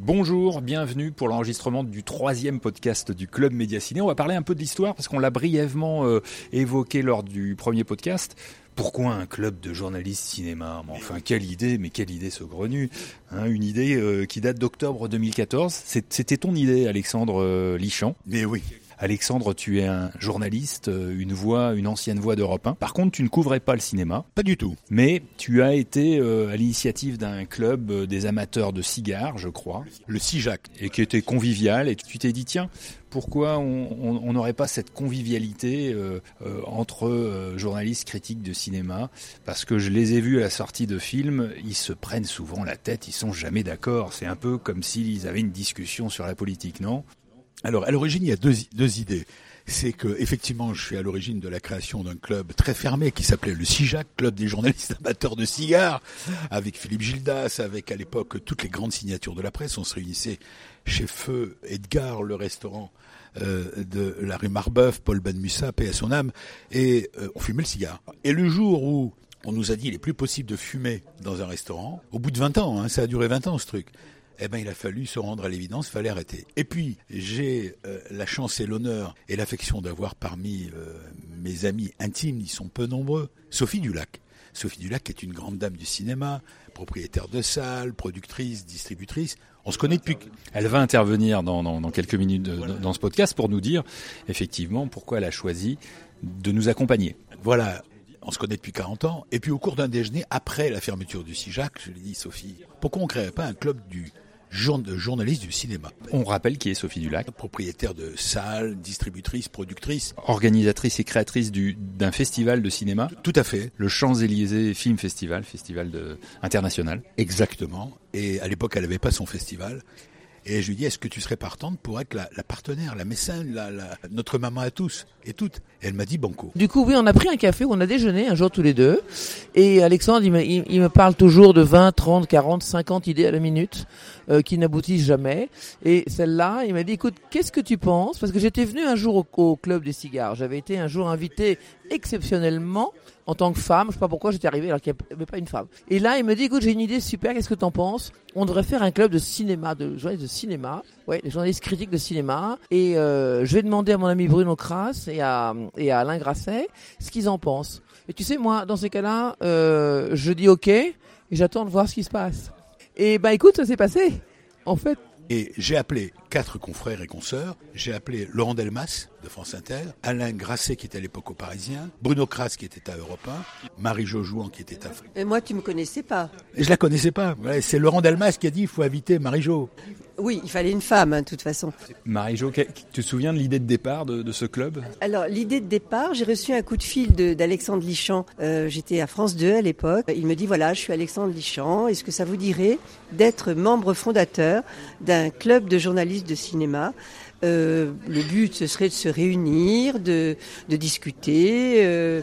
Bonjour, bienvenue pour l'enregistrement du troisième podcast du Club Médiaciné. On va parler un peu de l'histoire parce qu'on l'a brièvement euh, évoqué lors du premier podcast. Pourquoi un club de journalistes cinéma? Enfin, quelle idée, mais quelle idée saugrenue hein, Une idée euh, qui date d'octobre 2014. C'était ton idée, Alexandre euh, Lichamp? Mais oui. Alexandre, tu es un journaliste, euh, une voix, une ancienne voix d'Europe 1. Par contre, tu ne couvrais pas le cinéma. Pas du tout. Mais tu as été euh, à l'initiative d'un club euh, des amateurs de cigares, je crois. Le CIJAC. Et qui était convivial. Et tu t'es dit, tiens, pourquoi on n'aurait pas cette convivialité entre journalistes critiques de cinéma? Parce que je les ai vus à la sortie de films, ils se prennent souvent la tête, ils sont jamais d'accord. C'est un peu comme s'ils avaient une discussion sur la politique, non? Alors, à l'origine, il y a deux, deux idées. C'est que, effectivement, je suis à l'origine de la création d'un club très fermé qui s'appelait le CIJAC, Club des journalistes amateurs de cigares, avec Philippe Gildas, avec à l'époque toutes les grandes signatures de la presse. On se réunissait chez Feu Edgar, le restaurant euh, de la rue Marbeuf, Paul Ben Mussa, paix à son âme, et euh, on fumait le cigare. Et le jour où on nous a dit il est plus possible de fumer dans un restaurant, au bout de 20 ans, hein, ça a duré 20 ans ce truc, eh ben il a fallu se rendre à l'évidence, il fallait arrêter. Et puis j'ai euh, la chance et l'honneur et l'affection d'avoir parmi euh, mes amis intimes, ils sont peu nombreux, Sophie Dulac. Sophie Dulac est une grande dame du cinéma, propriétaire de salles, productrice, distributrice. On se connaît depuis. Elle va intervenir dans, dans, quelques minutes dans ce podcast pour nous dire effectivement pourquoi elle a choisi de nous accompagner. Voilà, on se connaît depuis 40 ans. Et puis au cours d'un déjeuner, après la fermeture du CIJAC, je lui ai dit, Sophie, pourquoi on ne créerait pas un club du journaliste du cinéma. On rappelle qui est Sophie Dulac. Propriétaire de salles, distributrice, productrice. Organisatrice et créatrice d'un festival de cinéma. Tout à fait. Le Champs-Élysées Film Festival, festival de, international. Exactement. Et à l'époque, elle n'avait pas son festival. Et je lui dis, est-ce que tu serais partante pour être la, partenaire, la mécène, la, notre maman à tous et toutes? Et elle m'a dit banco. Du coup, oui, on a pris un café, on a déjeuné un jour tous les deux. Et Alexandre, il me, il, me parle toujours de 20, 30, 40, 50 idées à la minute euh, qui n'aboutissent jamais. Et celle-là, il m'a dit, écoute, qu'est-ce que tu penses? Parce que j'étais venu un jour au, club des cigares. J'avais été un jour invité exceptionnellement en tant que femme. Je sais pas pourquoi j'étais arrivé alors qu'il n'y avait pas une femme. Et là, il me dit, écoute, j'ai une idée super, qu'est-ce que t'en penses? On devrait faire un club de cinéma, de journalistes de cinéma, ouais, des journalistes critiques de cinéma. Et euh, je vais demander à mon ami Bruno Kras et à, et à Alain Grasset ce qu'ils en pensent. Et tu sais, moi, dans ces cas-là, euh, je dis OK et j'attends de voir ce qui se passe. Et bah écoute, ça s'est passé. En fait, et j'ai appelé quatre confrères et consoeurs. J'ai appelé Laurent Delmas de France Inter, Alain Grasset qui était à l'époque au Parisien, Bruno Kras qui était à Europe 1, Marie Jojouan qui était à... Et moi, tu me connaissais pas. Je la connaissais pas. C'est Laurent Delmas qui a dit il faut inviter Marie Jo. Oui, il fallait une femme, hein, de toute façon. Marie-Jo, tu te souviens de l'idée de départ de, ce club? Alors, l'idée de départ, j'ai reçu un coup de fil d'Alexandre Lichamp. Euh, j'étais à France 2 à l'époque. Il me dit, voilà, je suis Alexandre Lichamp. Est-ce que ça vous dirait d'être membre fondateur d'un club de journalistes de cinéma euh, Le but, ce serait de se réunir, de, discuter. Euh,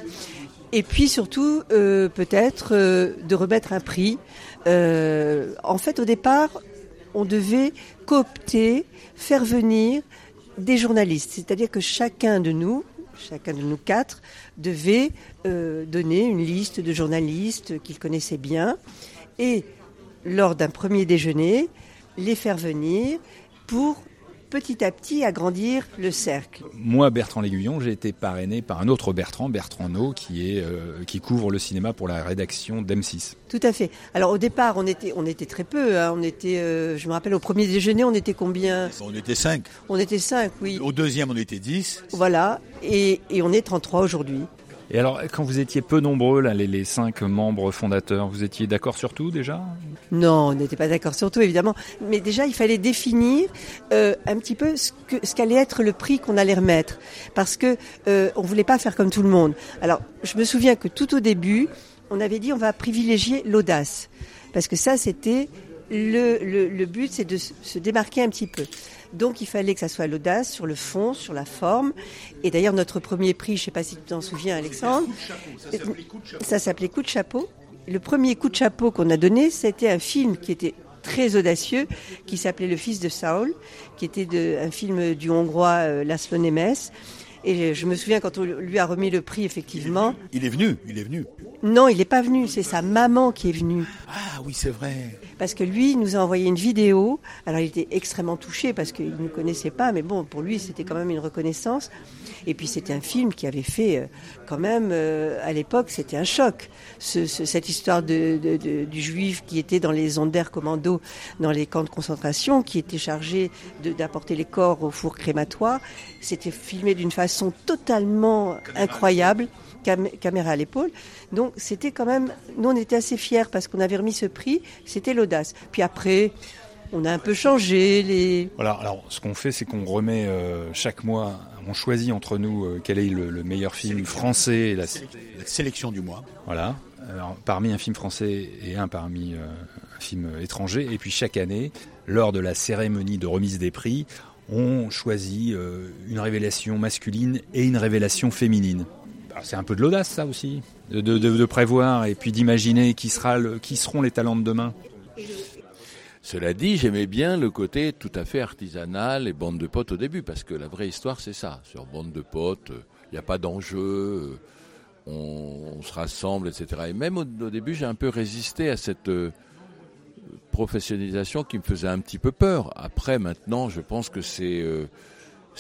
et puis surtout, peut-être, de remettre un prix. en fait, au départ, on devait coopter, faire venir des journalistes. C'est-à-dire que chacun de nous, chacun de nous quatre, devait euh, donner une liste de journalistes qu'il connaissait bien et, lors d'un premier déjeuner, les faire venir pour petit à petit agrandir le cercle. Moi, Bertrand L'Aiguillon, j'ai été parrainé par un autre Bertrand, Bertrand No, qui, est, euh, qui couvre le cinéma pour la rédaction d'M6. Tout à fait. Alors au départ, on était, on était très peu. Hein. On était, euh, je me rappelle, au premier déjeuner, on était combien? On était cinq. On était cinq, oui. Au deuxième, on était dix. Voilà. Et, et on est 33 aujourd'hui. Et alors, quand vous étiez peu nombreux, les, cinq membres fondateurs, vous étiez d'accord sur tout déjà? Non, on n'était pas d'accord sur tout, évidemment. Mais déjà, il fallait définir euh, un petit peu ce qu'allait être le prix qu'on allait remettre. Parce que euh, on voulait pas faire comme tout le monde. Alors, je me souviens que tout au début, on avait dit on va privilégier l'audace. Parce que ça, c'était le, le, le but, c'est de se démarquer un petit peu. Donc il fallait que ça soit l'audace sur le fond, sur la forme. Et d'ailleurs notre premier prix, je ne sais pas si tu t'en souviens Alexandre, ça s'appelait Coup de chapeau. Le premier coup de chapeau qu'on a donné, c'était un film qui était très audacieux, qui s'appelait Le Fils de Saul, qui était de, un film du Hongrois euh, Laszlo Nemes. Et je me souviens quand on lui a remis le prix, effectivement. Il est venu, il est venu. Non, il n'est pas venu, c'est sa maman qui est venue. Ah oui, c'est vrai. Parce que lui, il nous a envoyé une vidéo. Alors il était extrêmement touché parce qu'il ne nous connaissait pas, mais bon, pour lui, c'était quand même une reconnaissance. Et puis c'était un film qui avait fait, euh, quand même, euh, à l'époque, c'était un choc. Ce, ce, cette histoire de, de, de, du juif qui était dans les ondes d'air commando, dans les camps de concentration, qui était chargé d'apporter les corps au four crématoire. C'était filmé d'une façon totalement incroyable caméra à l'épaule. Donc c'était quand même, nous on était assez fiers parce qu'on avait remis ce prix, c'était l'audace. Puis après, on a un peu changé les. Voilà, alors ce qu'on fait, c'est qu'on remet euh, chaque mois, on choisit entre nous euh, quel est le, le, meilleur film français. La... la... sélection du mois. Voilà, alors, parmi un film français et un parmi euh, un film étranger. Et puis chaque année, lors de la cérémonie de remise des prix, on choisit euh, une révélation masculine et une révélation féminine. C'est un peu de l'audace, ça aussi, de, de, de prévoir et puis d'imaginer qui, sera le, qui seront les talents de demain. Cela dit, j'aimais bien le côté tout à fait artisanal et bande de potes au début, parce que la vraie histoire, c'est ça. Sur bande de potes, il n'y a pas d'enjeu, on, on, se rassemble, etc. Et même au, au début, j'ai un peu résisté à cette euh, professionnalisation qui me faisait un petit peu peur. Après, maintenant, je pense que c'est euh,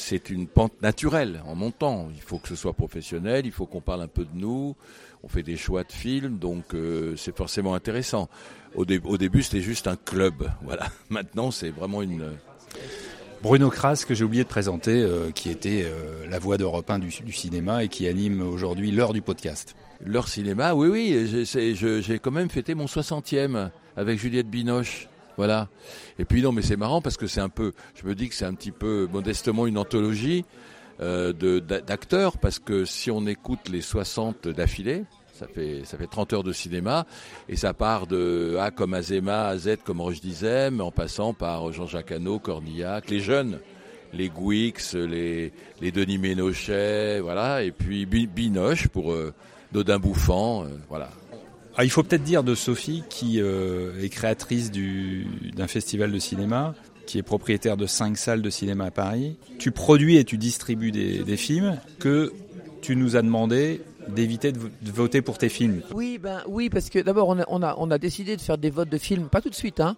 c'est une pente naturelle en montant. Il faut que ce soit professionnel, il faut qu'on parle un peu de nous. On fait des choix de films, donc euh, c'est forcément intéressant. Au, dé au début, c'était juste un club. Voilà. Maintenant, c'est vraiment une. Bruno Kras, que j'ai oublié de présenter, euh, qui était euh, la voix d'Europe 1 du, du, cinéma et qui anime aujourd'hui l'heure du podcast. L'heure cinéma, oui, oui. J'ai quand même fêté mon 60e avec Juliette Binoche. Voilà. Et puis non, mais c'est marrant parce que c'est un peu, je me dis que c'est un petit peu modestement une anthologie euh, d'acteurs parce que si on écoute les 60 d'affilée, ça fait ça fait 30 heures de cinéma et ça part de A comme Azema, à Z comme Roche Dizem, en passant par Jean-Jacques Hano, Cornillac, les jeunes, les Guix, les les Denis Ménochet, voilà, et puis Binoche pour euh, Dodin Bouffant, euh, voilà. Ah, il faut peut-être dire de Sophie, qui euh, est créatrice d'un festival de cinéma, qui est propriétaire de cinq salles de cinéma à Paris. Tu produis et tu distribues des, films que tu nous as demandé d'éviter de, voter pour tes films. Oui, ben oui, parce que d'abord on a, on a décidé de faire des votes de films, pas tout de suite, hein.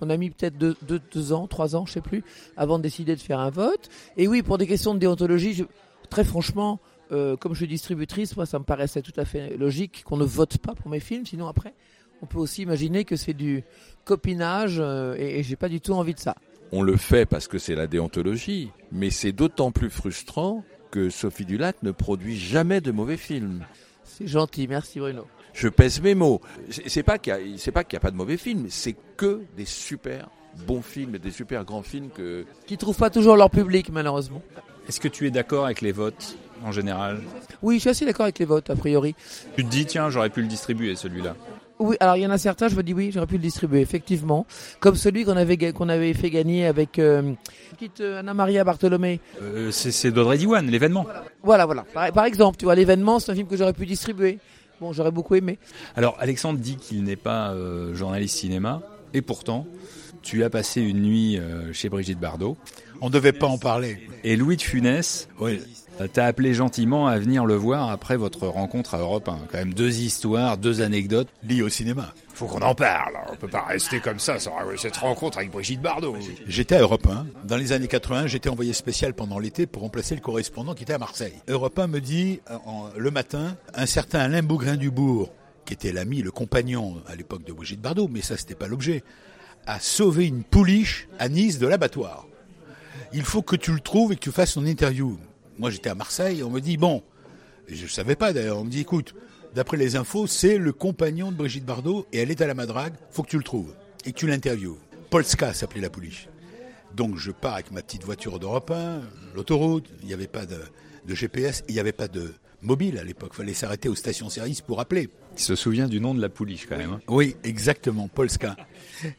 On a mis peut-être deux, deux, ans, trois ans, je sais plus, avant de décider de faire un vote. Et oui, pour des questions de déontologie, très franchement, euh, comme je suis distributrice, moi ça me paraissait tout à fait logique qu'on ne vote pas pour mes films, sinon après on peut aussi imaginer que c'est du copinage euh, et, et j'ai pas du tout envie de ça. On le fait parce que c'est la déontologie, mais c'est d'autant plus frustrant que Sophie Dulac ne produit jamais de mauvais films. C'est gentil, merci Bruno. Je pèse mes mots. C'est pas qu'il n'y a, a, pas de mauvais films, c'est que des super bons films et des super grands films que qui trouvent pas toujours leur public malheureusement. Est-ce que tu es d'accord avec les votes? En général Oui, je suis assez d'accord avec les votes, a priori. Tu te dis, tiens, j'aurais pu le distribuer, celui-là Oui, alors il y en a certains, je me dis, oui, j'aurais pu le distribuer, effectivement. Comme celui qu'on avait, qu'on avait fait gagner avec euh, petite euh, Anna-Maria Bartholomé. Euh, c'est d'Audrey Diwan, l'événement. Voilà, voilà. Par, par, exemple, tu vois, l'événement, c'est un film que j'aurais pu distribuer. Bon, j'aurais beaucoup aimé. Alors, Alexandre dit qu'il n'est pas euh, journaliste cinéma, et pourtant, tu as passé une nuit chez Brigitte Bardot. On ne devait pas en parler. Et Louis de Funès oui. t'a appelé gentiment à venir le voir après votre rencontre à Europe 1. Quand même deux histoires, deux anecdotes liées au cinéma. Faut qu'on en parle. On peut pas rester comme ça sans cette rencontre avec Brigitte Bardot. J'étais à Europe 1. Dans les années 80, j'étais envoyé spécial pendant l'été pour remplacer le correspondant qui était à Marseille. Europe 1 me dit en, le matin, un certain Alain Bougrain-Dubourg, qui était l'ami, le compagnon à l'époque de Brigitte Bardot, mais ça c'était pas l'objet, a sauvé une pouliche à Nice de l'abattoir il faut que tu le trouves et que tu fasses son interview. Moi, j'étais à Marseille, on me dit, bon, je ne savais pas d'ailleurs, on me dit, écoute, d'après les infos, c'est le compagnon de Brigitte Bardot et elle est à la madrague, faut que tu le trouves et que tu l'interviewes. Polska s'appelait la pouliche. Donc je pars avec ma petite voiture d'Europe 1, l'autoroute, il n'y avait pas de, de GPS, il n'y avait pas de mobile à l'époque, il fallait s'arrêter aux stations-service pour appeler. Il se souvient du nom de la pouliche quand même. Hein. Oui, exactement, Polska.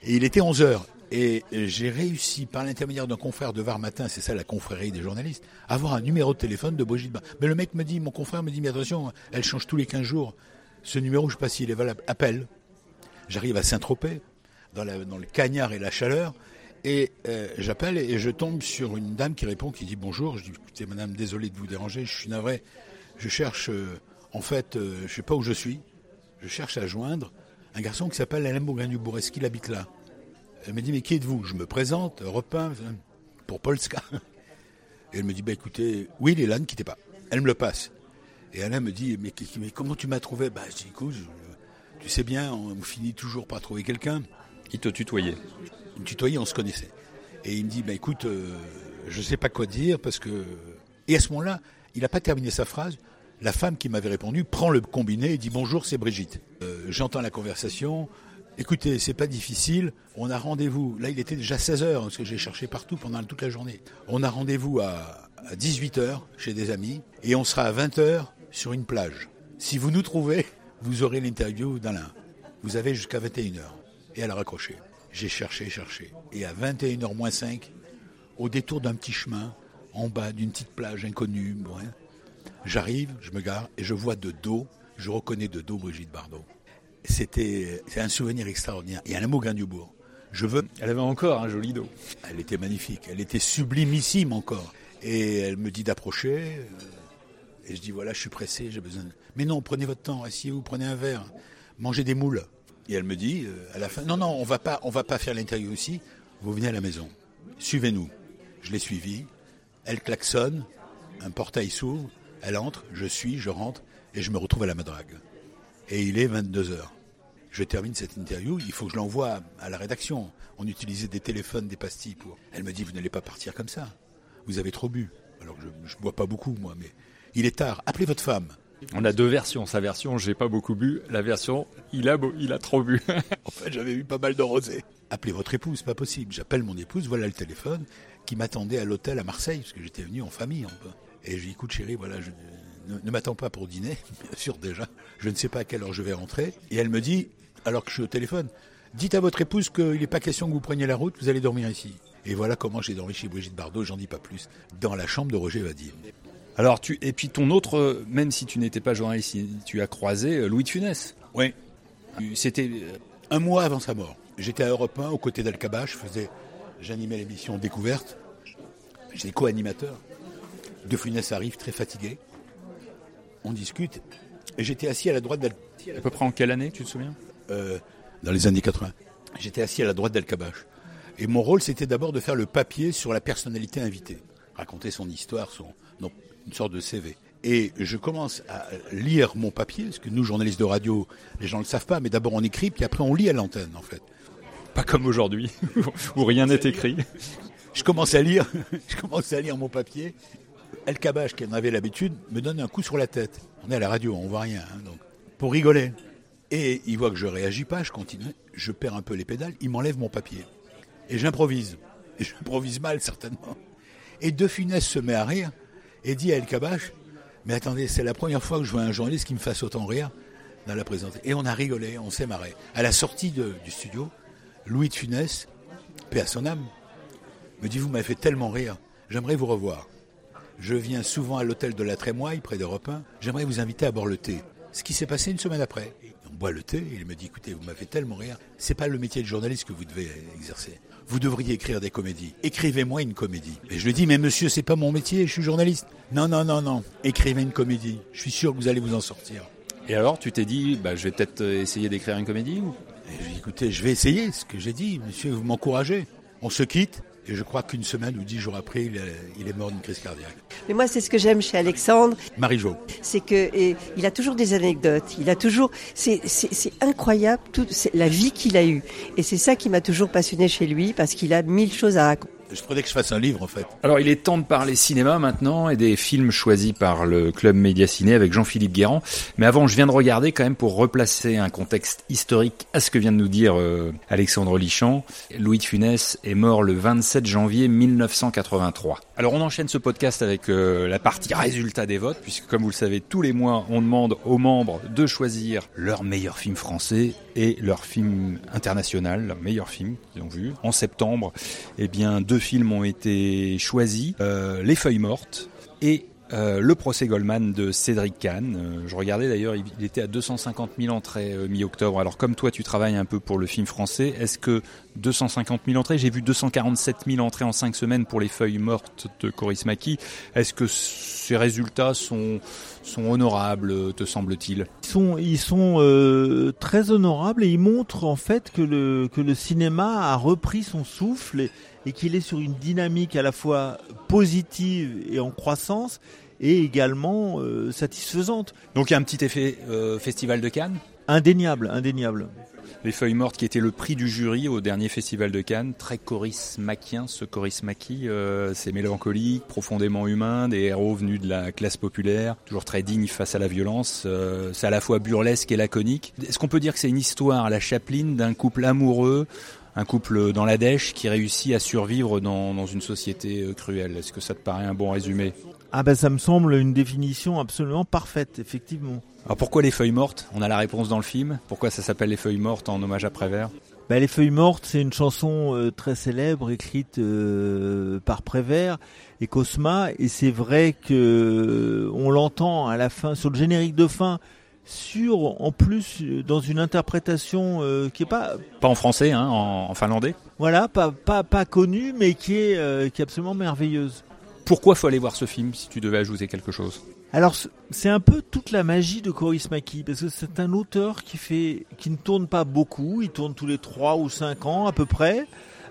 Et il était 11 heures. Et j'ai réussi, par l'intermédiaire d'un confrère de Var Matin, c'est ça la confrérie des journalistes, à avoir un numéro de téléphone de Brigitte. Mais le mec me dit, mon confrère me dit, mais attention, elle change tous les 15 jours. Ce numéro, je ne sais pas s'il est valable. Appelle. J'arrive à Saint-Tropez, dans, le cagnard et la chaleur, Et euh, j'appelle et je tombe sur une dame qui répond, qui dit bonjour. Je dis écoutez madame, désolé de vous déranger, je suis navré. Je cherche, euh, en fait, euh, je sais pas où je suis. Je cherche à joindre un garçon qui s'appelle Alain Bourgagnou-Bourg. Est-ce qu'il habite là? Elle me dit mais qui êtes-vous? Je me présente, Europe 1, pour Polska. Et elle me dit bah écoutez, oui il est là, ne quittez pas. Elle me le passe. Et Alain me dit mais, mais comment tu m'as trouvé? Bah je dis écoute, je- tu sais bien, on finit toujours par trouver quelqu'un. Il te tutoyait. Il me tutoyait, on se connaissait. Et il me dit, bah, écoute, euh, je sais pas quoi dire parce que... Et à ce moment-là, il n'a pas terminé sa phrase. La femme qui m'avait répondu prend le combiné et dit, bonjour, c'est Brigitte. Euh, J'entends la conversation. Écoutez, c'est pas difficile. On a rendez-vous. Là, il était déjà 16 heures, parce que j'ai cherché partout pendant toute la journée. On a rendez-vous à, à 18 heures chez des amis et on sera à 20 heures sur une plage. Si vous nous trouvez, vous aurez l'interview d'Alain. Vous avez jusqu'à 21 heures. Et elle a raccroché. J'ai cherché, cherché. Et à 21h moins 5, au détour d'un petit chemin, en bas d'une petite plage inconnue, hein, j'arrive, je me gare et je vois de dos, je reconnais de dos Brigitte Bardot. C'était c'est un souvenir extraordinaire. Et un mot Dubourg. Je veux. Elle avait encore un joli dos. Elle était magnifique. Elle était sublimissime encore. Et elle me dit d'approcher. euh, Et je dis voilà, je suis pressé, j'ai besoin. de- Mais non, prenez votre temps, asseyez-vous, prenez un verre, mangez des moules. Et elle me dit euh, à la fin non non, on va pas on va pas faire l'interview ici. Vous venez à la maison. Suivez-nous. Je l'ai suivie. Elle klaxonne, un portail s'ouvre, elle entre, je suis, je rentre et je me retrouve à la madrague. Et il est 22 heures. Je termine cette interview, il faut que je l'envoie à la rédaction. On utilisait des téléphones, des pastilles pour. Elle me dit Vous n'allez pas partir comme ça. Vous avez trop bu. Alors que je ne bois pas beaucoup, moi, mais il est tard. Appelez votre femme. On a deux versions. Sa version, j'ai pas beaucoup bu. La version, il a, beau- il a trop bu. En fait, j'avais eu pas mal de rosé. Appelez votre épouse, pas possible. J'appelle mon épouse, voilà le téléphone, qui m'attendait à l'hôtel à Marseille, parce que j'étais venu en famille. Et je lui dis Écoute, chérie, voilà, je, ne, ne m'attends pas pour dîner, bien sûr, déjà. Je ne sais pas à quelle heure je vais rentrer. Et elle me dit, alors que je suis au téléphone, dites à votre épouse qu'il n'est pas question que vous preniez la route, vous allez dormir ici. Et voilà comment j'ai dormi chez Brigitte Bardot, j'en dis pas plus, dans la chambre de Roger Vadim. Alors, tu, et puis ton autre, euh, même si tu n'étais pas journaliste, tu as croisé euh, Louis de Funès. Oui, C'était euh, un mois avant sa mort. J'étais à Europe 1, aux côtés d'Alcaba, je faisais, j'animais l'émission Découverte. J'étais co-animateur. De Funès arrive très fatigué. On discute. Et j'étais assis à la droite d'Al... à peu près en quelle année, tu te souviens? Euh, dans les années 80. J'étais assis à la droite d'Alcabache. Et mon rôle, c'était d'abord de faire le papier sur la personnalité invitée. Raconter son histoire, son, non, une sorte de CV. Et je commence à lire mon papier, parce que nous, journalistes de radio, les gens ne le savent pas, mais d'abord on écrit, puis après on lit à l'antenne, en fait. Pas comme aujourd'hui, où rien n'est écrit. Je commence à lire, je commence à lire mon papier. El Kabash, qui en avait l'habitude, me donne un coup sur la tête. On est à la radio, on voit rien, hein, donc pour rigoler. Et il voit que je réagis pas, je continue, je perds un peu les pédales, il m'enlève mon papier. Et j'improvise. Et j'improvise mal, certainement. Et De Funès se met à rire et dit à El Kabash, mais attendez, c'est la première fois que je vois un journaliste qui me fasse autant rire dans la présentation. Et on a rigolé, on s'est marré. À la sortie du studio, Louis de Funès, paix à son âme, me dit Vous m'avez fait tellement rire, j'aimerais vous revoir. Je viens souvent à l'hôtel de la Trémoille, près d'Europe 1. J'aimerais vous inviter à boire le thé. Ce qui s'est passé une semaine après. On boit le thé et il me dit Écoutez, vous m'avez tellement rire, c'est pas le métier de journaliste que vous devez exercer. Vous devriez écrire des comédies. Écrivez-moi une comédie. Et je lui dis Mais monsieur, c'est pas mon métier, je suis journaliste. Non, non, non, non. Écrivez une comédie. Je suis sûr que vous allez vous en sortir. Et alors, tu t'es dit, bah, je vais peut-être euh, essayer d'écrire une comédie ou- Et je lui dis, écoutez, je vais essayer ce que j'ai dit, monsieur, vous m'encouragez. On se quitte, et je crois qu'une semaine ou dix jours après, il est, il est mort d'une crise cardiaque. Mais moi, c'est ce que j'aime chez Alexandre, Marie-Jo. c'est que et, il a toujours des anecdotes. Il a toujours, c'est incroyable toute c'est la vie qu'il a eue. Et c'est ça qui m'a toujours passionné chez lui parce qu'il a mille choses à raconter. Je prenais que je fasse un livre, en fait. Alors, il est temps de parler cinéma maintenant et des films choisis par le club Média Ciné avec Jean-Philippe Guérand. Mais avant, je viens de regarder quand même pour replacer un contexte historique à ce que vient de nous dire euh, Alexandre Lichamp. Louis de Funès est mort le 27 janvier 1983. Alors, on enchaîne ce podcast avec euh, la partie résultat des votes, puisque comme vous le savez, tous les mois, on demande aux membres de choisir leur meilleur film français et leur film international, leur meilleur film qu'ils ont vu. En septembre, eh bien, deux films ont été choisis, euh, Les Feuilles Mortes et Euh, le procès Goldman de Cédric Kahn. Euh, je regardais d'ailleurs, il était à 250 000 entrées mi-octobre. Alors comme toi, tu travailles un peu pour le film français, est-ce que 250 000 entrées, j'ai vu 247 000 entrées en 5 semaines pour les feuilles mortes de Coris Maki. Est-ce que ces résultats sont, sont honorables, te semble-t-il? Ils sont, ils sont très honorables et ils montrent en fait que le, que le cinéma a repris son souffle et, et qu'il est sur une dynamique à la fois positive et en croissance et également euh, satisfaisante. Donc il y a un petit effet euh, Festival de Cannes? Indéniable, indéniable. Les Feuilles Mortes qui était le prix du jury au dernier Festival de Cannes, très Coris Mackien, ce Coris Maki, euh, c'est mélancolique, profondément humain, des héros venus de la classe populaire, toujours très dignes face à la violence, c'est à la fois burlesque et laconique. Est-ce qu'on peut dire que c'est une histoire la Chaplin d'un couple amoureux un couple dans la dèche qui réussit à survivre dans, dans une société euh, cruelle? Est-ce que ça te paraît un bon résumé? Ah ben ça me semble une définition absolument parfaite, effectivement. Alors pourquoi les feuilles mortes? On a la réponse dans le film. Pourquoi ça s'appelle les feuilles mortes en hommage à Prévert? Ben, Les feuilles mortes, c'est une chanson euh, très célèbre écrite euh, par Prévert et Cosma, et c'est vrai que on l'entend à la fin sur le générique de fin sur, en plus, dans une interprétation euh, qui est pas pas en français, hein, en, finlandais? Voilà, pas pas pas connue, mais qui est euh, qui est absolument merveilleuse. Pourquoi faut aller voir ce film si tu devais ajouter quelque chose Alors c'est un peu toute la magie de Coris Maki parce que c'est un auteur qui fait qui ne tourne pas beaucoup, il tourne tous les trois ou cinq ans à peu près.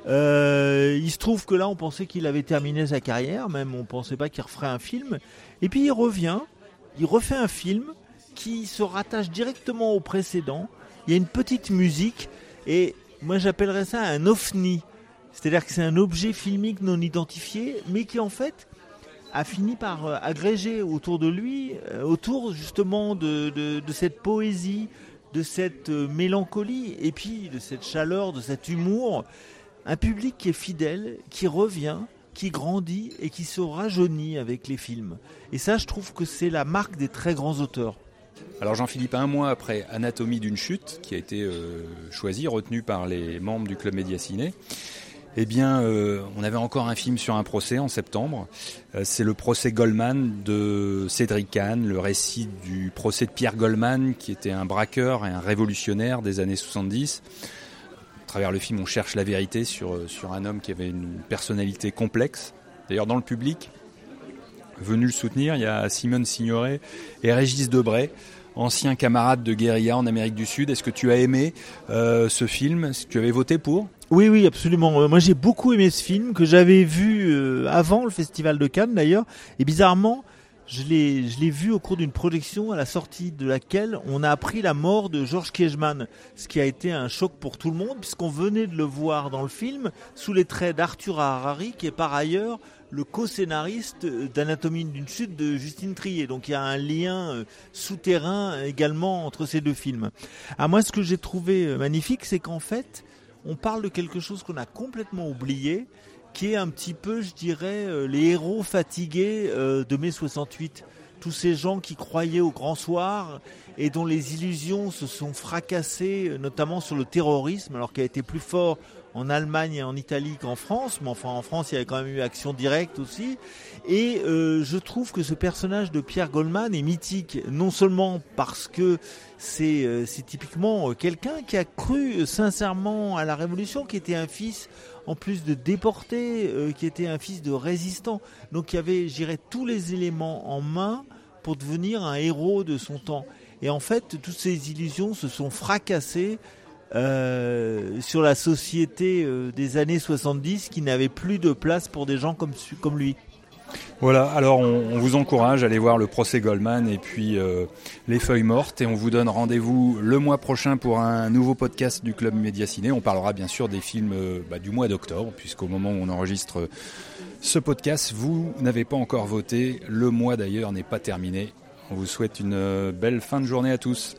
Euh, il se trouve que là on pensait qu'il avait terminé sa carrière, même on pensait pas qu'il referait un film. Et puis il revient, il refait un film qui se rattache directement au précédent. Il y a une petite musique et moi j'appellerais ça un ovni. C'est-à-dire que c'est un objet filmique non identifié, mais qui en fait a fini par euh, agréger autour de lui, euh, autour justement de, cette poésie, de cette euh, mélancolie, et puis de cette chaleur, de cet humour, un public qui est fidèle, qui revient, qui grandit et qui se rajeunit avec les films. Et ça, je trouve que c'est la marque des très grands auteurs. Alors Jean-Philippe, un mois après Anatomie d'une chute, qui a été choisi, retenu par les membres du Club Média Ciné, eh bien, euh, on avait encore un film sur un procès en septembre. Euh, c'est le procès Goldman de Cédric Kahn, le récit du procès de Pierre Goldman, qui était un braqueur et un révolutionnaire des années 70. À travers le film, on cherche la vérité sur, sur un homme qui avait une personnalité complexe. D'ailleurs, dans le public, venu le soutenir, il y a Simone Signoret et Régis Debray ancien camarade de guérilla en Amérique du Sud. Est-ce que tu as aimé euh, ce film? Est-ce que tu avais voté pour? Oui, oui, absolument. Euh, moi, j'ai beaucoup aimé ce film que j'avais vu euh, avant le Festival de Cannes d'ailleurs. Et bizarrement, je l'ai, vu au cours d'une projection à la sortie de laquelle on a appris la mort de Georges Kiechman, ce qui a été un choc pour tout le monde puisqu'on venait de le voir dans le film sous les traits d'Arthur Harari qui est par ailleurs le co-scénariste d'Anatomie d'une chute de Justine Trier. Donc il y a un lien euh, souterrain également entre ces deux films. À moi, ce que j'ai trouvé magnifique, c'est qu'en fait, on parle de quelque chose qu'on a complètement oublié, qui est un petit peu, je dirais, euh, les héros fatigués de mai 68. Tous ces gens qui croyaient au grand soir et dont les illusions se sont fracassées, notamment sur le terrorisme, alors qu'il a été plus fort en Allemagne et en Italie qu'en France, mais enfin en France il y avait quand même eu action directe aussi. Et euh, je trouve que ce personnage de Pierre Goldman est mythique, non seulement parce que c'est euh, typiquement euh, quelqu'un qui a cru sincèrement à la Révolution, qui était un fils en plus de déporté, qui était un fils de résistant, donc qui avait, j'irais, tous les éléments en main pour devenir un héros de son temps. Et en fait, toutes ces illusions se sont fracassées euh, sur la société euh, des années 70 qui n'avait plus de place pour des gens comme, lui. Voilà, alors on, vous encourage à aller voir le procès Goldman et puis euh, les feuilles mortes et on vous donne rendez-vous le mois prochain pour un nouveau podcast du Club Média Ciné. On parlera bien sûr des films bah, du mois d'octobre puisqu'au moment où on enregistre ce podcast, vous n'avez pas encore voté. Le mois d'ailleurs n'est pas terminé. On vous souhaite une belle fin de journée à tous.